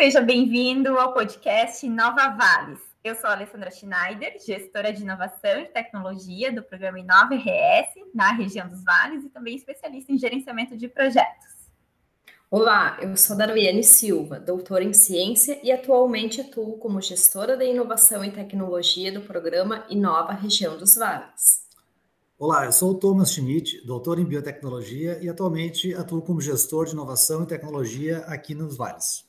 seja bem-vindo ao podcast Nova Vales. Eu sou a Alessandra Schneider, gestora de inovação e tecnologia do programa Inova RS na região dos Vales e também especialista em gerenciamento de projetos. Olá, eu sou Darwiane Silva, doutora em ciência e atualmente atuo como gestora de inovação e tecnologia do programa Inova Região dos Vales. Olá, eu sou o Thomas Schmidt, doutor em biotecnologia e atualmente atuo como gestor de inovação e tecnologia aqui nos Vales.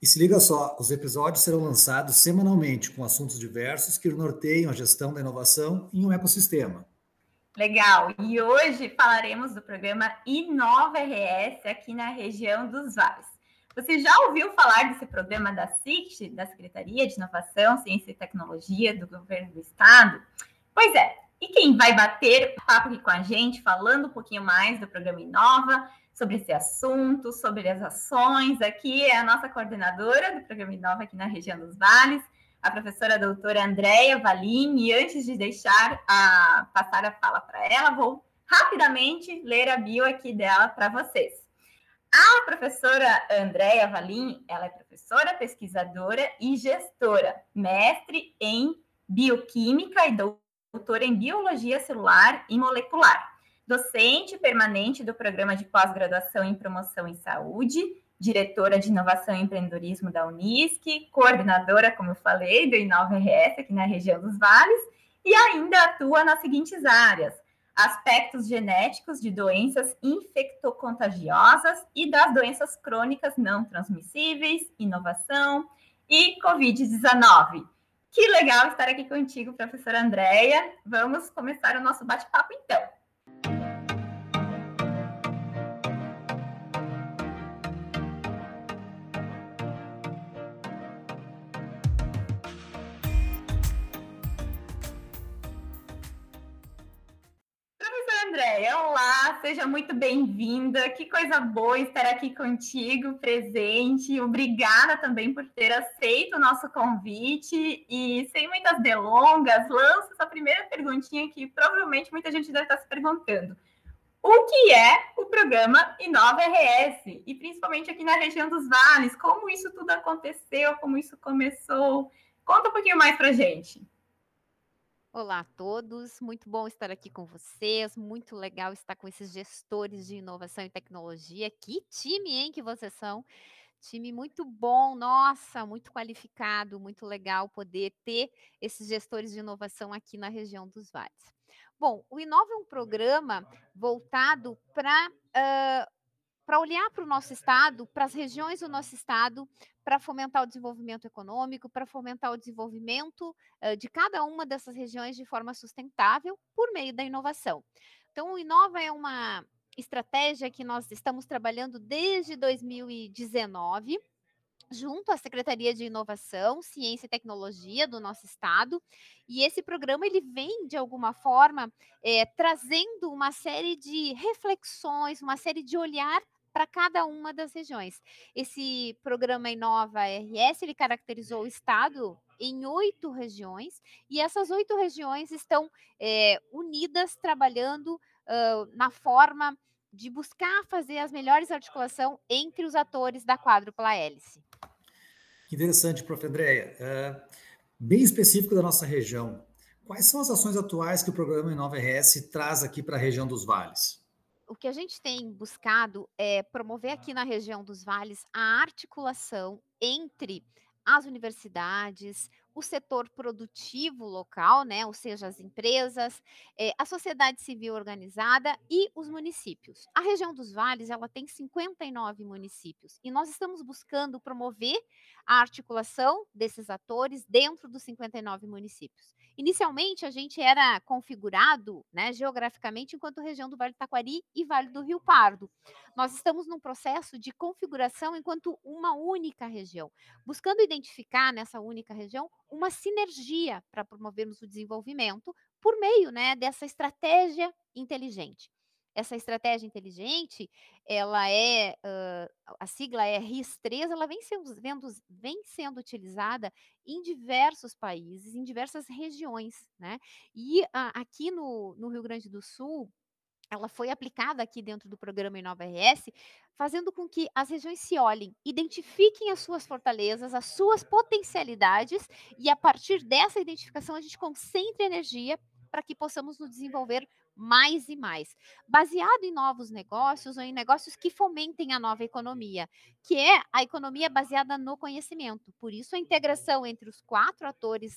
E se liga só, os episódios serão lançados semanalmente com assuntos diversos que norteiam a gestão da inovação em um ecossistema. Legal! E hoje falaremos do programa Inova RS aqui na região dos Vales. Você já ouviu falar desse programa da SICT, da Secretaria de Inovação, Ciência e Tecnologia do Governo do Estado? Pois é, e quem vai bater papo aqui com a gente, falando um pouquinho mais do programa Inova, sobre esse assunto, sobre as ações. Aqui é a nossa coordenadora do Programa Inova aqui na região dos Vales, a professora doutora Andréia Valim. E antes de deixar a, passar a fala para ela, vou rapidamente ler a bio aqui dela para vocês. A professora Andréia Valim, ela é professora, pesquisadora e gestora, mestre em bioquímica e doutora em biologia celular e molecular docente permanente do programa de pós-graduação em promoção em saúde, diretora de inovação e empreendedorismo da Unisc, coordenadora, como eu falei, do Inova RS aqui na região dos Vales, e ainda atua nas seguintes áreas: aspectos genéticos de doenças infectocontagiosas e das doenças crônicas não transmissíveis, inovação e Covid-19. Que legal estar aqui contigo, professora Andréia. Vamos começar o nosso bate-papo então. Andréia, olá, seja muito bem-vinda. Que coisa boa estar aqui contigo, presente. Obrigada também por ter aceito o nosso convite. E sem muitas delongas, lanço essa primeira perguntinha que provavelmente muita gente deve estar se perguntando. O que é o programa Inova RS? E principalmente aqui na região dos vales, como isso tudo aconteceu, como isso começou? Conta um pouquinho mais para gente. Olá a todos, muito bom estar aqui com vocês, muito legal estar com esses gestores de inovação e tecnologia. Que time, hein, que vocês são? Time muito bom, nossa, muito qualificado, muito legal poder ter esses gestores de inovação aqui na região dos vales. Bom, o Inova é um programa voltado para uh, para olhar para o nosso estado, para as regiões do nosso estado, para fomentar o desenvolvimento econômico, para fomentar o desenvolvimento uh, de cada uma dessas regiões de forma sustentável por meio da inovação. Então, o Inova é uma estratégia que nós estamos trabalhando desde 2019 junto à Secretaria de Inovação, Ciência e Tecnologia do nosso estado. E esse programa ele vem de alguma forma é, trazendo uma série de reflexões, uma série de olhar para cada uma das regiões. Esse programa Inova RS, ele caracterizou o estado em oito regiões, e essas oito regiões estão é, unidas, trabalhando uh, na forma de buscar fazer as melhores articulação entre os atores da quádrupla hélice. Interessante, prof. Andréia. Uh, bem específico da nossa região, quais são as ações atuais que o programa Inova RS traz aqui para a região dos vales? O que a gente tem buscado é promover aqui na região dos vales a articulação entre as universidades, o setor produtivo local, né, ou seja, as empresas, é, a sociedade civil organizada e os municípios. A região dos vales ela tem 59 municípios e nós estamos buscando promover a articulação desses atores dentro dos 59 municípios. Inicialmente, a gente era configurado né, geograficamente enquanto região do Vale do Taquari e Vale do Rio Pardo. Nós estamos num processo de configuração enquanto uma única região, buscando identificar nessa única região uma sinergia para promovermos o desenvolvimento por meio né, dessa estratégia inteligente. Essa estratégia inteligente, ela é, uh, a sigla é RIS3, ela vem sendo, vem sendo utilizada em diversos países, em diversas regiões, né? E uh, aqui no, no Rio Grande do Sul, ela foi aplicada aqui dentro do programa Inova RS, fazendo com que as regiões se olhem, identifiquem as suas fortalezas, as suas potencialidades, e a partir dessa identificação a gente concentre energia para que possamos nos desenvolver mais e mais, baseado em novos negócios ou em negócios que fomentem a nova economia, que é a economia baseada no conhecimento. Por isso, a integração entre os quatro atores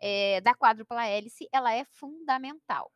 é, da quádrupla hélice ela é fundamental.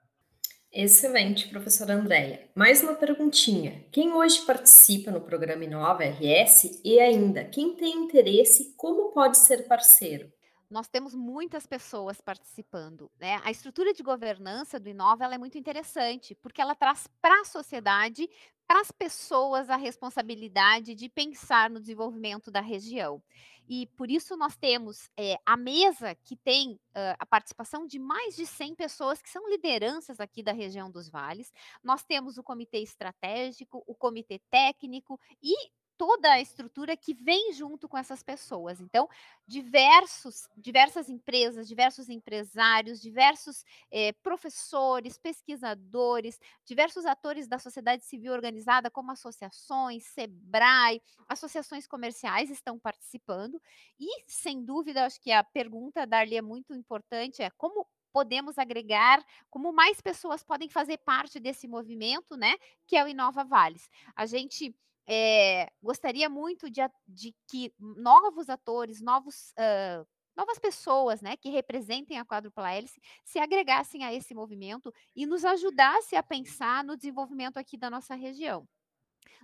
Excelente, professora Andréia. Mais uma perguntinha. Quem hoje participa no programa Inova RS e ainda quem tem interesse, como pode ser parceiro? nós temos muitas pessoas participando. Né? A estrutura de governança do Inova é muito interessante, porque ela traz para a sociedade, para as pessoas, a responsabilidade de pensar no desenvolvimento da região. E por isso nós temos é, a mesa que tem uh, a participação de mais de 100 pessoas que são lideranças aqui da região dos vales. Nós temos o comitê estratégico, o comitê técnico e toda a estrutura que vem junto com essas pessoas. Então, diversos, diversas empresas, diversos empresários, diversos eh, professores, pesquisadores, diversos atores da sociedade civil organizada, como associações, SEBRAE, associações comerciais estão participando. E, sem dúvida, acho que a pergunta, Darli, é muito importante, é como podemos agregar, como mais pessoas podem fazer parte desse movimento, né, que é o Inova Vales. A gente é, gostaria muito de, de, que novos atores, novos, uh, novas pessoas né, que representem a quádrupla hélice se agregassem a esse movimento e nos ajudassem a pensar no desenvolvimento aqui da nossa região.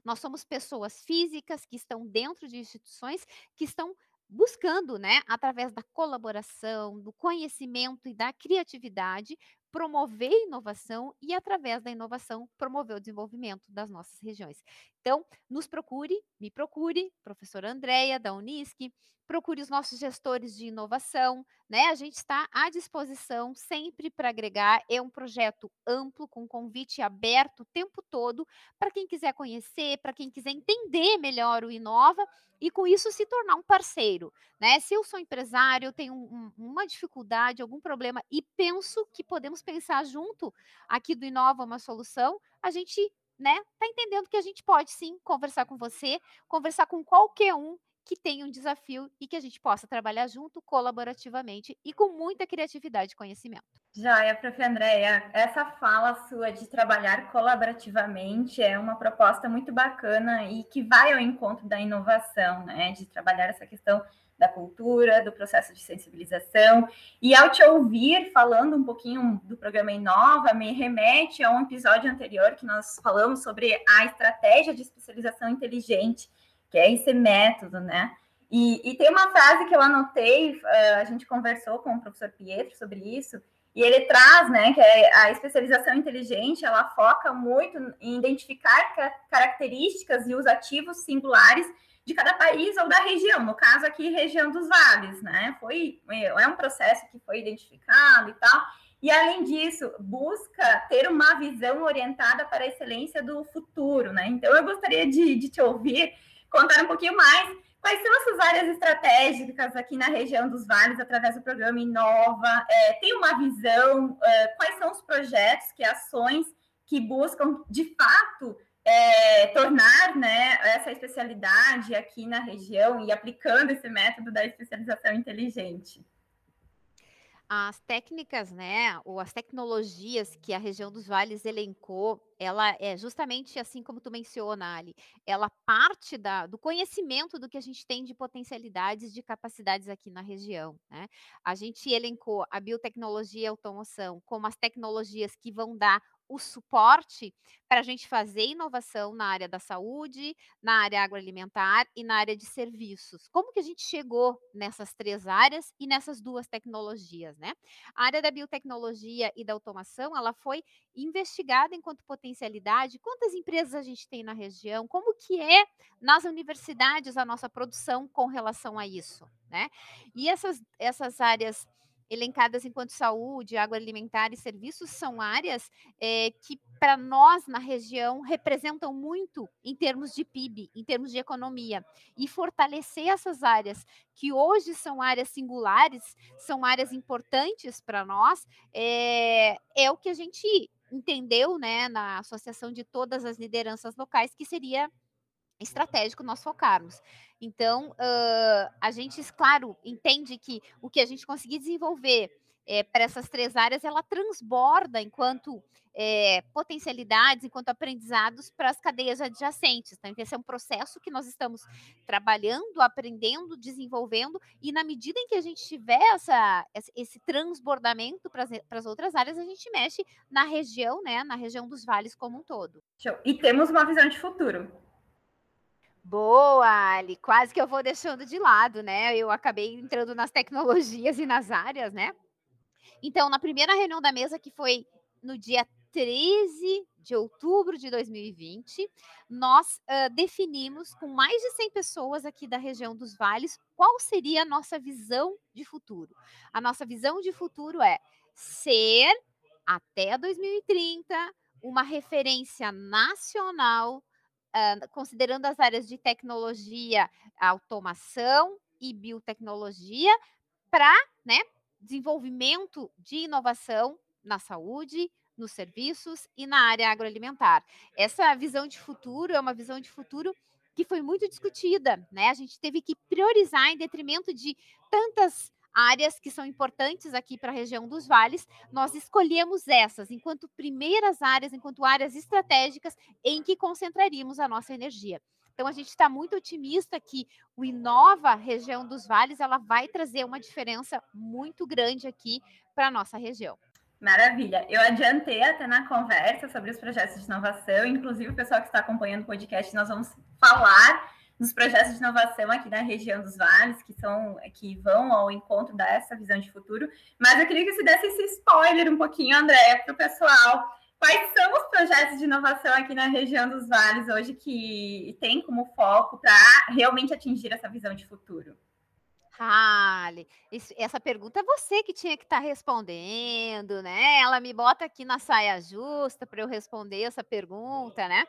Nós somos pessoas físicas que estão dentro de instituições que estão buscando, né, através da colaboração, do conhecimento e da criatividade, promover inovação e, através da inovação, promover o desenvolvimento das nossas regiões. Então, nos procure, me procure, professora Andréia, da Unisc, procure os nossos gestores de inovação, né? A gente está à disposição sempre para agregar. É um projeto amplo, com convite aberto o tempo todo, para quem quiser conhecer, para quem quiser entender melhor o Inova e com isso se tornar um parceiro, né? Se eu sou empresário, eu tenho um, uma dificuldade, algum problema e penso que podemos pensar junto aqui do Inova uma solução, a gente, né, tá entendendo que a gente pode sim conversar com você, conversar com qualquer um que tenha um desafio e que a gente possa trabalhar junto colaborativamente e com muita criatividade e conhecimento. Joia, prof. Andréia, essa fala sua de trabalhar colaborativamente é uma proposta muito bacana e que vai ao encontro da inovação, né? De trabalhar essa questão da cultura, do processo de sensibilização. E ao te ouvir falando um pouquinho do programa Inova, me remete a um episódio anterior que nós falamos sobre a estratégia de especialização inteligente que é esse método, né? E, e tem uma frase que eu anotei, uh, a gente conversou com o professor Pietro sobre isso, e ele traz, né, que é a especialização inteligente, ela foca muito em identificar características e os ativos singulares de cada país ou da região, no caso aqui, região dos vales, né? Foi, é um processo que foi identificado e tal. E além disso, busca ter uma visão orientada para a excelência do futuro, né? Então eu gostaria de, de te ouvir contar um pouquinho mais quais são as suas áreas estratégicas aqui na região dos vales, através do programa Inova. É, tem uma visão, é, quais são os projetos, que ações que buscam, de fato, é, tornar né, essa especialidade aqui na região e aplicando esse método da especialização inteligente? as técnicas, né, ou as tecnologias que a região dos vales elencou, ela é justamente assim como tu menciona, Ali, ela parte da, do conhecimento do que a gente tem de potencialidades, de capacidades aqui na região, né? A gente elencou a biotecnologia e automoção como as tecnologias que vão dar o suporte para a gente fazer inovação na área da saúde, na área agroalimentar e na área de serviços. Como que a gente chegou nessas três áreas e nessas duas tecnologias, né? A área da biotecnologia e da automação, ela foi investigada enquanto potencialidade. Quantas empresas a gente tem na região? Como que é nas universidades a nossa produção com relação a isso, né? E essas, essas áreas elencadas enquanto saúde, agroalimentar e serviços são áreas é, que, para nós na região, representam muito em termos de PIB, em termos de economia. E fortalecer essas áreas, que hoje são áreas singulares, são áreas importantes para nós, é, é o que a gente entendeu né, na associação de todas as lideranças locais, que seria estratégico nós focarmos. Então, uh, a gente, claro, entende que o que a gente conseguir desenvolver é, para essas três áreas, ela transborda enquanto é, potencialidades, enquanto aprendizados para as cadeias adjacentes. Então, esse é um processo que nós estamos trabalhando, aprendendo, desenvolvendo, e na medida em que a gente tiver essa, esse transbordamento para as outras áreas, a gente mexe na região, né, na região dos vales como um todo. Show. E temos uma visão de futuro. Boa, Ali. Quase que eu vou deixando de lado, né? Eu acabei entrando nas tecnologias e nas áreas, né? Então, na primeira reunião da mesa, que foi no dia 13 de outubro de 2020, nós uh, definimos com mais de 100 pessoas aqui da região dos vales qual seria a nossa visão de futuro. A nossa visão de futuro é ser, até 2030, uma referência nacional considerando as áreas de tecnologia, automação e biotecnologia, para né, desenvolvimento de inovação na saúde, nos serviços e na área agroalimentar. Essa visão de futuro é uma visão de futuro que foi muito discutida, né? A gente teve que priorizar em detrimento de tantas áreas que são importantes aqui para a região dos vales, nós escolhemos essas enquanto primeiras áreas, enquanto áreas estratégicas em que concentraríamos a nossa energia. Então a gente está muito otimista que o Inova região dos vales ela vai trazer uma diferença muito grande aqui para a nossa região. Maravilha. Eu adiantei até na conversa sobre os projetos de inovação, inclusive o pessoal que está acompanhando o podcast, nós vamos falar nos projetos de inovação aqui na região dos vales, que são que vão ao encontro dessa visão de futuro. Mas eu queria que você desse esse spoiler um pouquinho, André, para o pessoal. Quais são os projetos de inovação aqui na região dos vales hoje que tem como foco para realmente atingir essa visão de futuro? Rale, essa pergunta é você que tinha que estar tá respondendo, né? Ela me bota aqui na saia justa para eu responder essa pergunta, né?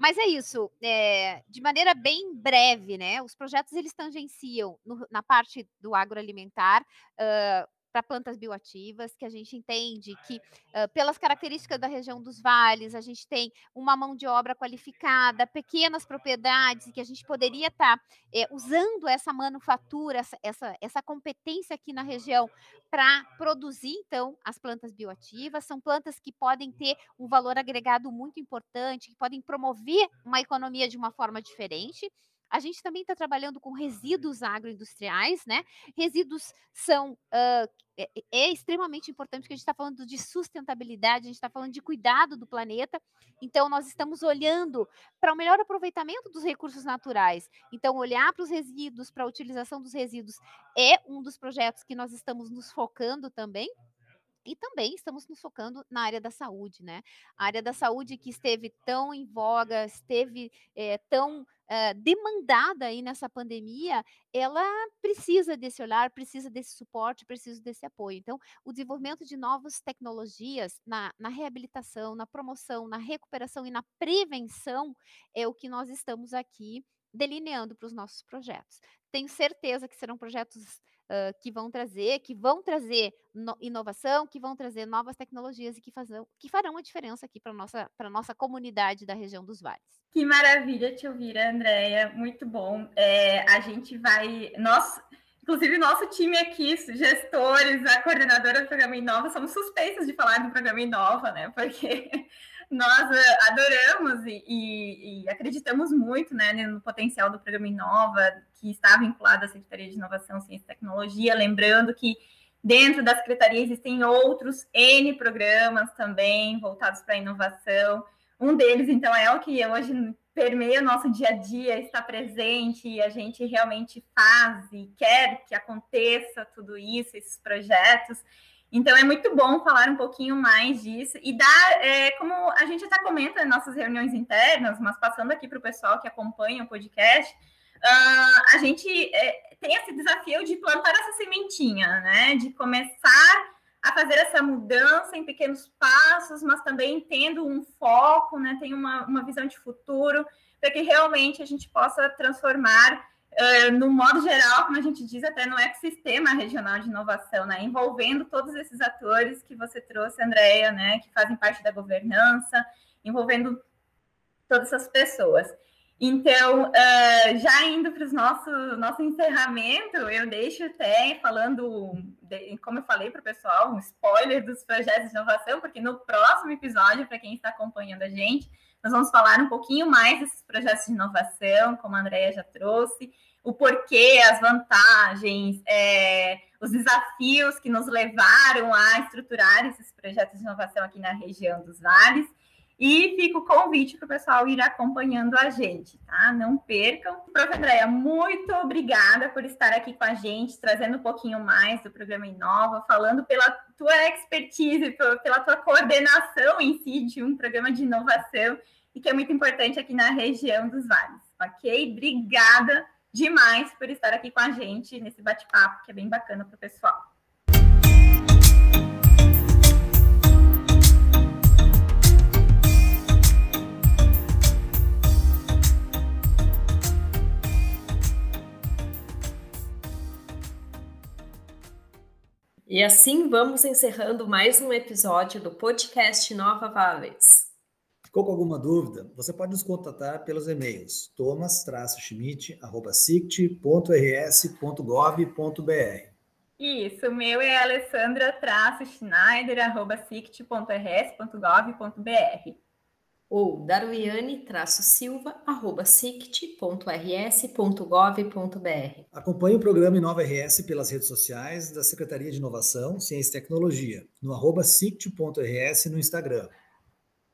Mas é isso, é, de maneira bem breve, né? Os projetos eles tangenciam no, na parte do agroalimentar. Uh, para plantas bioativas, que a gente entende que, uh, pelas características da região dos vales, a gente tem uma mão de obra qualificada, pequenas propriedades, que a gente poderia estar tá, é, usando essa manufatura, essa, essa, essa competência aqui na região para produzir, então, as plantas bioativas. São plantas que podem ter um valor agregado muito importante, que podem promover uma economia de uma forma diferente. A gente também está trabalhando com resíduos agroindustriais, né? Resíduos são uh, é, é, extremamente importante porque a gente está falando de sustentabilidade, a gente está falando de cuidado do planeta. Então, nós estamos olhando para o melhor aproveitamento dos recursos naturais. Então, olhar para os resíduos, para a utilização dos resíduos, é um dos projetos que nós estamos nos focando também. E também estamos nos focando na área da saúde, né? A área da saúde que esteve tão em voga, esteve é, tão é, demandada aí nessa pandemia, ela precisa desse olhar, precisa desse suporte, precisa desse apoio. Então, o desenvolvimento de novas tecnologias na, na reabilitação, na promoção, na recuperação e na prevenção é o que nós estamos aqui delineando para os nossos projetos. Tenho certeza que serão projetos que vão trazer, que vão trazer no, inovação, que vão trazer novas tecnologias e que, fazão, que farão a diferença aqui para a nossa, nossa comunidade da região dos vales. Que maravilha te ouvir, Andréia. Muito bom. É, a gente vai. Nós Inclusive, nosso time aqui, gestores, a coordenadora do Programa Inova, somos suspeitos de falar do Programa Inova, né? Porque nós eh, adoramos e, e, e, acreditamos muito né, no potencial do Programa Inova, que está vinculado à Secretaria de Inovação, Ciência e Tecnologia. Lembrando que dentro da Secretaria existem outros N programas também voltados para a inovação. Um deles, então, é o que hoje permeia o nosso dia a dia, está presente e a gente realmente faz e quer que aconteça tudo isso, esses projetos. Então é muito bom falar um pouquinho mais disso e dar, é, como a gente até comenta em nossas reuniões internas, mas passando aqui para o pessoal que acompanha o podcast, uh, a gente é, tem esse desafio de plantar essa sementinha, né? De começar a fazer essa mudança em pequenos passos, mas também tendo um foco, né, tem uma, uma visão de futuro, para que realmente a gente possa transformar, no modo geral, como a gente diz, até no ecossistema regional de inovação, né, envolvendo todos esses atores que você trouxe, Andréia, né, que fazem parte da governança, envolvendo todas essas pessoas. Então, uh, já indo para o nosso, nosso encerramento, eu deixo até falando, como eu falei para o pessoal, um spoiler dos projetos de inovação, porque no próximo episódio, para quem está acompanhando a gente, nós vamos falar um pouquinho mais desses projetos de inovação, como a Andrea já trouxe, o porquê, as vantagens, é, os desafios que nos levaram a estruturar esses projetos de inovação aqui na região dos vales. E fica o convite para o pessoal ir acompanhando a gente, tá? Não percam. Prof. Andréia, muito obrigada por estar aqui com a gente, trazendo um pouquinho mais do programa Inova, falando pela tua expertise, pela tua coordenação em si de um programa de inovação e que é muito importante aqui na região dos vales, ok? Obrigada demais por estar aqui com a gente nesse bate-papo, que é bem bacana para o pessoal. E assim vamos encerrando mais um episódio do podcast Nova Vales. Ficou com alguma dúvida? Você pode nos contatar pelos e-mails thomas-schmidt.rs.gov.br Isso, o meu é alessandra-schneider.sict.rs.gov.br ou darwiane-silva.sict.rs.gov.br. Acompanhe o programa Inova RS pelas redes sociais da Secretaria de Inovação, Ciência e Tecnologia, no arroba sict.rs no Instagram.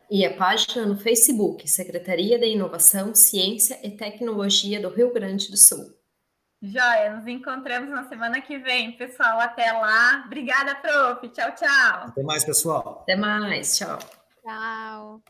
E a página no Facebook, Secretaria de Inovação, Ciência e Tecnologia do Rio Grande do Sul. Joia, nos encontramos na semana que vem, pessoal. Até lá. Obrigada, prof. Tchau, tchau. Até mais, pessoal. Até mais. Tchau. Tchau.